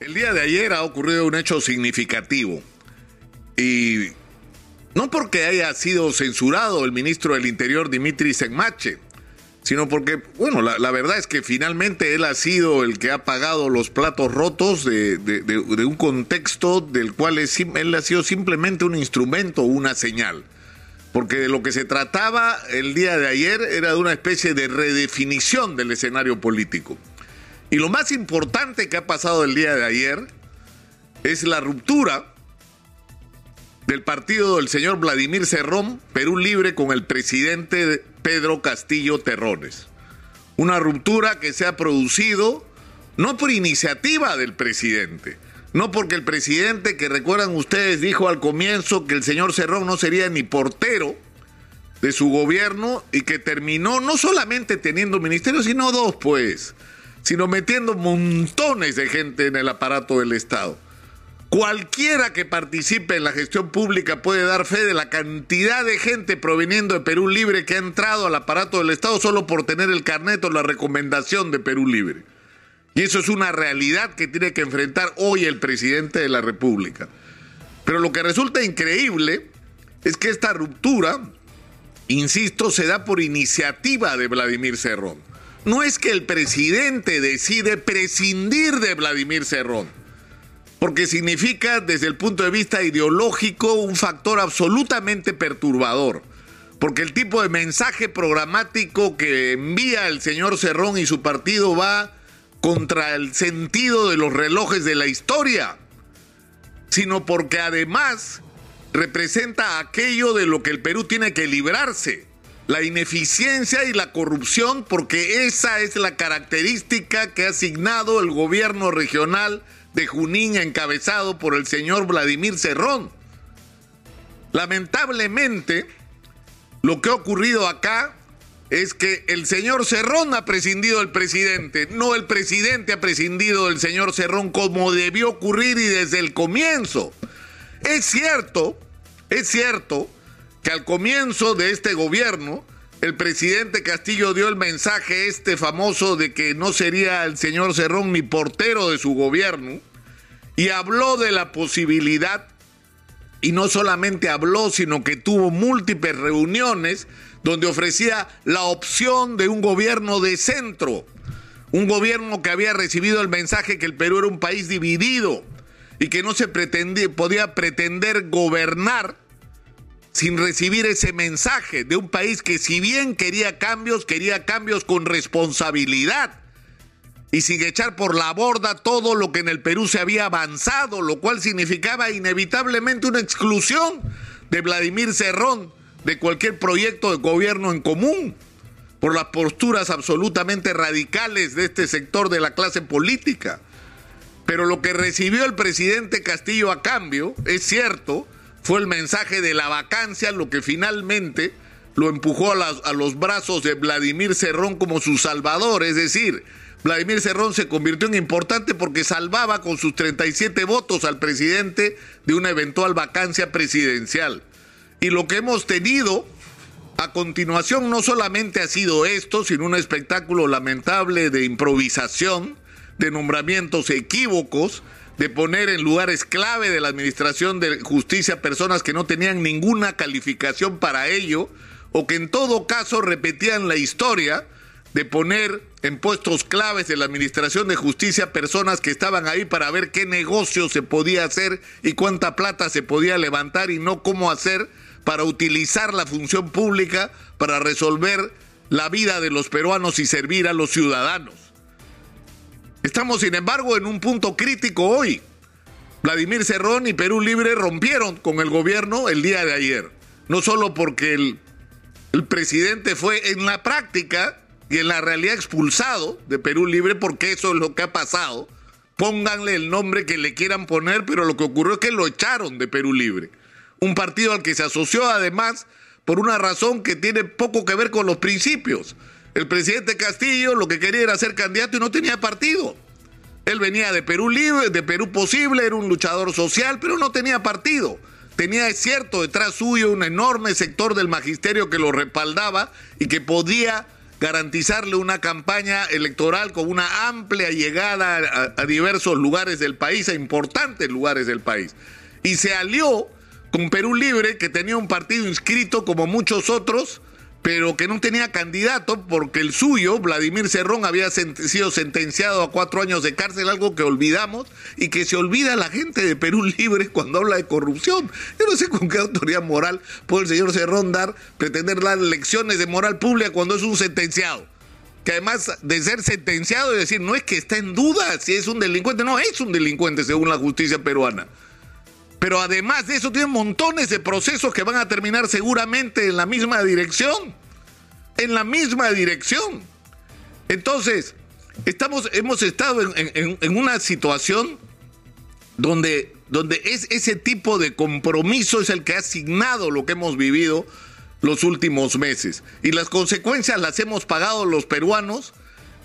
El día de ayer ha ocurrido un hecho significativo y no porque haya sido censurado el ministro del Interior Dimitri Senmache, sino porque, bueno, la, verdad es que finalmente él ha sido el que ha pagado los platos rotos de, un contexto del cual él ha sido simplemente un instrumento, una señal. Porque de lo que se trataba el día de ayer era de una especie de redefinición del escenario político. Y lo más importante que ha pasado el día de ayer es la ruptura del partido del señor Vladimir Cerrón, Perú Libre, con el presidente Pedro Castillo Terrones. Una ruptura que se ha producido no por iniciativa del presidente, no porque el presidente, que recuerdan ustedes, dijo al comienzo que el señor Cerrón no sería ni portero de su gobierno y que terminó no solamente teniendo ministerios, sino dos, pues sino metiendo montones de gente en el aparato del Estado. Cualquiera que participe en la gestión pública puede dar fe de la cantidad de gente proveniendo de Perú Libre que ha entrado al aparato del Estado solo por tener el carnet o la recomendación de Perú Libre. Y eso es una realidad que tiene que enfrentar hoy el presidente de la República. Pero lo que resulta increíble es que esta ruptura, insisto, se da por iniciativa de Vladimir Cerrón no es que el presidente decide prescindir de Vladimir Cerrón, porque significa desde el punto de vista ideológico un factor absolutamente perturbador, porque el tipo de mensaje programático que envía el señor Cerrón y su partido va contra el sentido de los relojes de la historia, sino porque además representa aquello de lo que el Perú tiene que librarse la ineficiencia y la corrupción, porque esa es la característica que ha asignado el gobierno regional de Junín encabezado por el señor Vladimir Cerrón. Lamentablemente, lo que ha ocurrido acá es que el señor Cerrón ha prescindido del presidente, no el presidente ha prescindido del señor Cerrón como debió ocurrir y desde el comienzo. Es cierto, es cierto que al comienzo de este gobierno, el presidente Castillo dio el mensaje este famoso de que no sería el señor Cerrón ni portero de su gobierno y habló de la posibilidad y no solamente habló, sino que tuvo múltiples reuniones donde ofrecía la opción de un gobierno de centro, un gobierno que había recibido el mensaje que el Perú era un país dividido y que no se pretendía, podía pretender gobernar sin recibir ese mensaje de un país que si bien quería cambios, quería cambios con responsabilidad y sin echar por la borda todo lo que en el Perú se había avanzado, lo cual significaba inevitablemente una exclusión de Vladimir Cerrón de cualquier proyecto de gobierno en común por las posturas absolutamente radicales de este sector de la clase política. Pero lo que recibió el presidente Castillo a cambio, es cierto, fue el mensaje de la vacancia lo que finalmente lo empujó a, los brazos de Vladimir Cerrón como su salvador. Es decir, Vladimir Cerrón se convirtió en importante porque salvaba con sus 37 votos al presidente de una eventual vacancia presidencial. Y lo que hemos tenido a continuación no solamente ha sido esto, sino un espectáculo lamentable de improvisación, de nombramientos equívocos, de poner en lugares clave de la administración de justicia personas que no tenían ninguna calificación para ello, o que en todo caso repetían la historia de poner en puestos claves de la administración de justicia personas que estaban ahí para ver qué negocio se podía hacer y cuánta plata se podía levantar y no cómo hacer para utilizar la función pública para resolver la vida de los peruanos y servir a los ciudadanos. Estamos, sin embargo, en un punto crítico hoy. Vladimir Cerrón y Perú Libre rompieron con el gobierno el día de ayer. No solo porque el, el presidente fue en la práctica y en la realidad expulsado de Perú Libre, porque eso es lo que ha pasado. Pónganle el nombre que le quieran poner, pero lo que ocurrió es que lo echaron de Perú Libre. Un partido al que se asoció además por una razón que tiene poco que ver con los principios. El presidente Castillo lo que quería era ser candidato y no tenía partido. Él venía de Perú Libre, de Perú Posible, era un luchador social, pero no tenía partido. Tenía, es cierto, detrás suyo un enorme sector del magisterio que lo respaldaba y que podía garantizarle una campaña electoral con una amplia llegada a, diversos lugares del país, a importantes lugares del país. Y se alió con Perú Libre, que tenía un partido inscrito como muchos otros, pero que no tenía candidato porque el suyo, Vladimir Cerrón, había sido sentenciado a cuatro años de cárcel, algo que olvidamos y que se olvida la gente de Perú Libre cuando habla de corrupción. Yo no sé con qué autoridad moral puede el señor Cerrón dar, pretender dar lecciones de moral pública cuando es un sentenciado. Que además de ser sentenciado y decir, no es que está en duda si es un delincuente, no es un delincuente según la justicia peruana. Pero además de eso, tienen montones de procesos que van a terminar seguramente en la misma dirección. En la misma dirección. Entonces, estamos, hemos estado en, una situación donde, donde es ese tipo de compromiso es el que ha asignado lo que hemos vivido los últimos meses. Y las consecuencias las hemos pagado los peruanos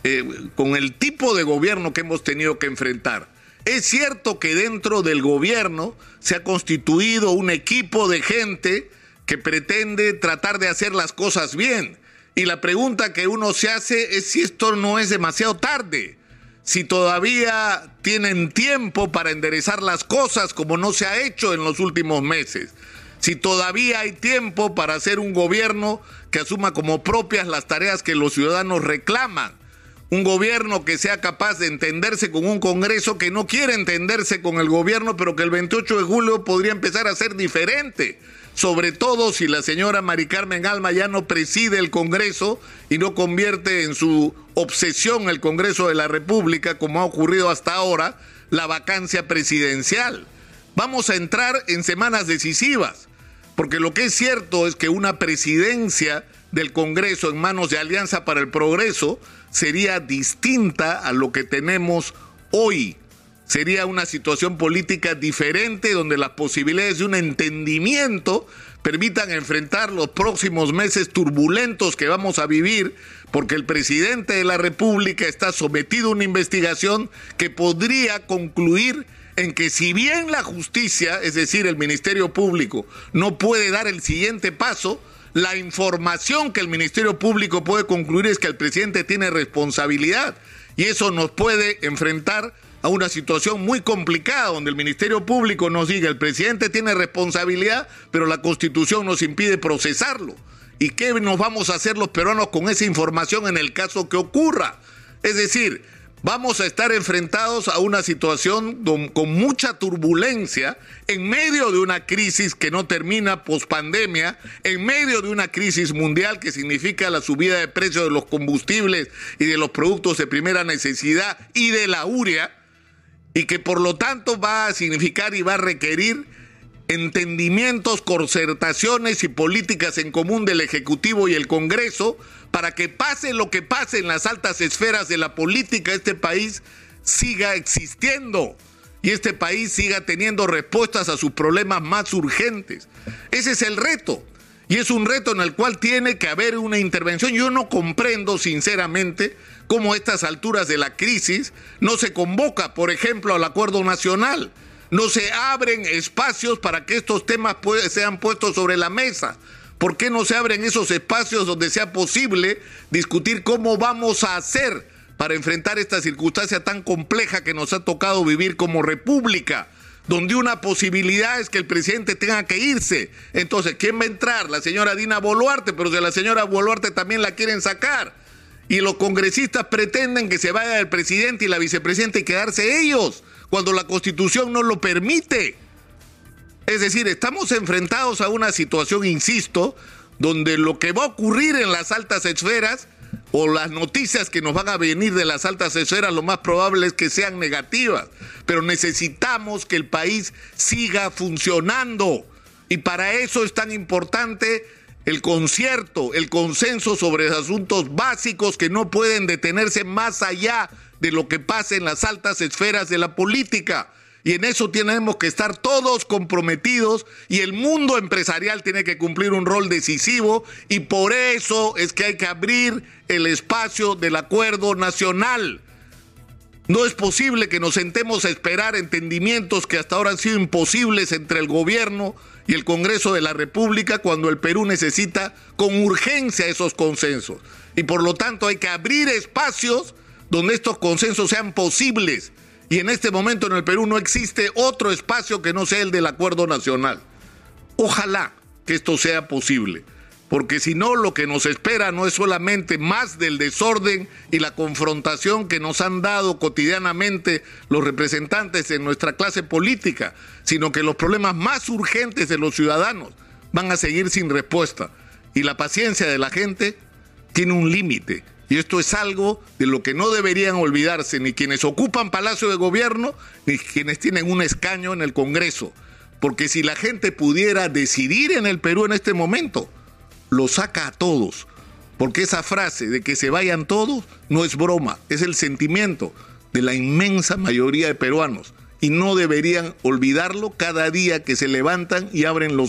eh, con el tipo de gobierno que hemos tenido que enfrentar. Es cierto que dentro del gobierno se ha constituido un equipo de gente que pretende tratar de hacer las cosas bien. Y la pregunta que uno se hace es si esto no es demasiado tarde, si todavía tienen tiempo para enderezar las cosas como no se ha hecho en los últimos meses, si todavía hay tiempo para hacer un gobierno que asuma como propias las tareas que los ciudadanos reclaman un gobierno que sea capaz de entenderse con un Congreso que no quiere entenderse con el gobierno, pero que el 28 de julio podría empezar a ser diferente. Sobre todo si la señora Mari Carmen Alma ya no preside el Congreso y no convierte en su obsesión el Congreso de la República, como ha ocurrido hasta ahora, la vacancia presidencial. Vamos a entrar en semanas decisivas, porque lo que es cierto es que una presidencia del Congreso en manos de Alianza para el Progreso sería distinta a lo que tenemos hoy. Sería una situación política diferente donde las posibilidades de un entendimiento permitan enfrentar los próximos meses turbulentos que vamos a vivir, porque el presidente de la República está sometido a una investigación que podría concluir en que si bien la justicia, es decir, el Ministerio Público, no puede dar el siguiente paso, la información que el Ministerio Público puede concluir es que el presidente tiene responsabilidad y eso nos puede enfrentar a una situación muy complicada donde el Ministerio Público nos diga el presidente tiene responsabilidad, pero la Constitución nos impide procesarlo. ¿Y qué nos vamos a hacer los peruanos con esa información en el caso que ocurra? Es decir, vamos a estar enfrentados a una situación con mucha turbulencia en medio de una crisis que no termina pospandemia, en medio de una crisis mundial que significa la subida de precios de los combustibles y de los productos de primera necesidad y de la urea, y que por lo tanto va a significar y va a requerir entendimientos, concertaciones y políticas en común del Ejecutivo y el Congreso para que pase lo que pase en las altas esferas de la política, este país siga existiendo y este país siga teniendo respuestas a sus problemas más urgentes. Ese es el reto. Y es un reto en el cual tiene que haber una intervención. Yo no comprendo, sinceramente, cómo a estas alturas de la crisis no se convoca, por ejemplo, al acuerdo nacional no se abren espacios para que estos temas sean puestos sobre la mesa. ¿Por qué no se abren esos espacios donde sea posible discutir cómo vamos a hacer para enfrentar esta circunstancia tan compleja que nos ha tocado vivir como república? Donde una posibilidad es que el presidente tenga que irse. Entonces, ¿quién va a entrar? La señora Dina Boluarte, pero si la señora Boluarte también la quieren sacar. Y los congresistas pretenden que se vaya el presidente y la vicepresidenta y quedarse ellos cuando la constitución no lo permite. Es decir, estamos enfrentados a una situación, insisto, donde lo que va a ocurrir en las altas esferas o las noticias que nos van a venir de las altas esferas, lo más probable es que sean negativas. Pero necesitamos que el país siga funcionando. Y para eso es tan importante el concierto, el consenso sobre asuntos básicos que no pueden detenerse más allá de lo que pasa en las altas esferas de la política. Y en eso tenemos que estar todos comprometidos y el mundo empresarial tiene que cumplir un rol decisivo y por eso es que hay que abrir el espacio del acuerdo nacional. No es posible que nos sentemos a esperar entendimientos que hasta ahora han sido imposibles entre el gobierno y el Congreso de la República cuando el Perú necesita con urgencia esos consensos. Y por lo tanto hay que abrir espacios donde estos consensos sean posibles. Y en este momento en el Perú no existe otro espacio que no sea el del acuerdo nacional. Ojalá que esto sea posible, porque si no lo que nos espera no es solamente más del desorden y la confrontación que nos han dado cotidianamente los representantes de nuestra clase política, sino que los problemas más urgentes de los ciudadanos van a seguir sin respuesta. Y la paciencia de la gente tiene un límite. Y esto es algo de lo que no deberían olvidarse ni quienes ocupan Palacio de Gobierno ni quienes tienen un escaño en el Congreso. Porque si la gente pudiera decidir en el Perú en este momento, lo saca a todos. Porque esa frase de que se vayan todos no es broma, es el sentimiento de la inmensa mayoría de peruanos. Y no deberían olvidarlo cada día que se levantan y abren los